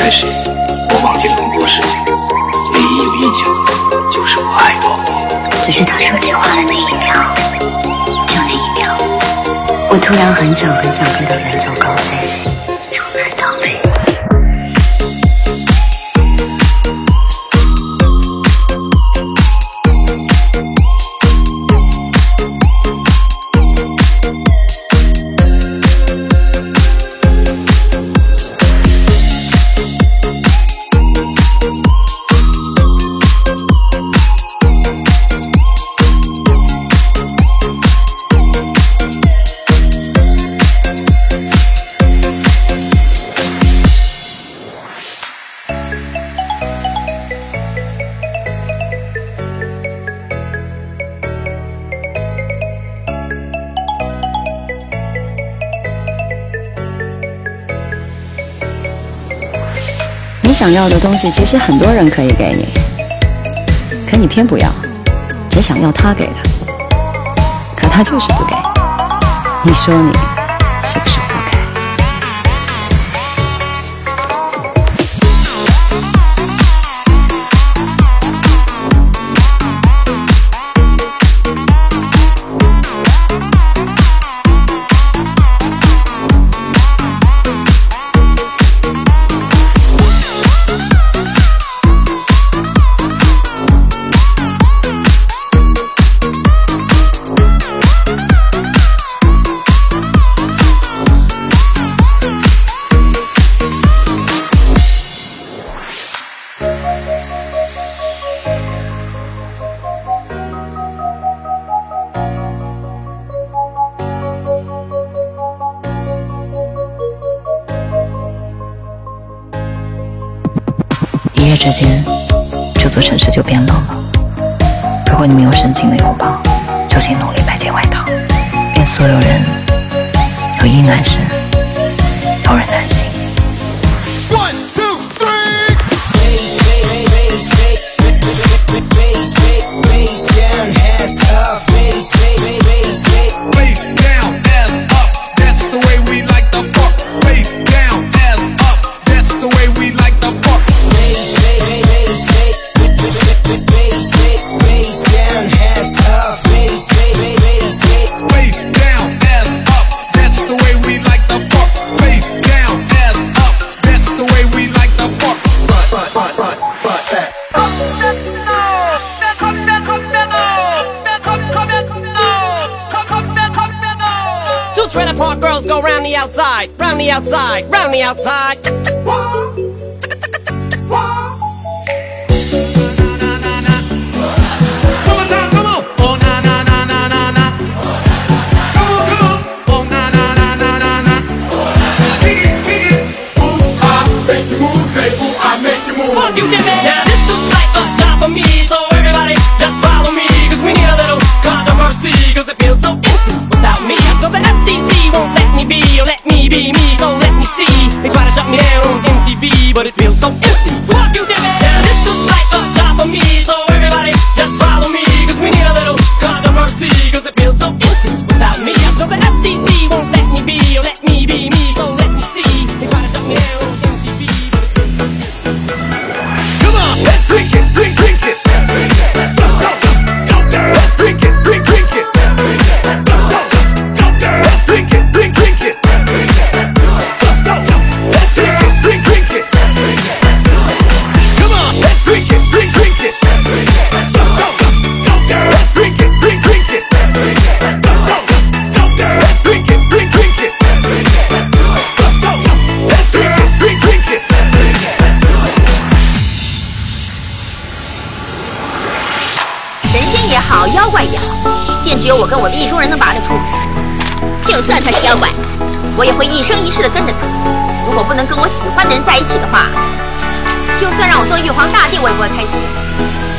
开始，我忘记了很多事情，唯一有印象的就是我爱过你。只是他说这话的那一秒，就那一秒，我突然很想很想飞到远走高飞。你想要的东西，其实很多人可以给你，可你偏不要，只想要他给的，可他就是不给。你说你是不是？一夜之间，这座城市就变冷了。如果你没有深情的拥抱，就请努力买件外套。愿所有人有衣暖身，round the outside, round the outside, round the outside. Fuck you. Now this like a job for me, so everybody just follow we need a little cause it feels so empty without me. So the FCC be, oh let me be me, so let me see. They try to shut me down on MTV, but it feels so empty. 也好，妖怪也好，剑只有我跟我的意中人能拔得出，就算他是妖怪，我也会一生一世的跟着他。如果不能跟我喜欢的人在一起的话，就算让我做玉皇大帝，我也不会开心。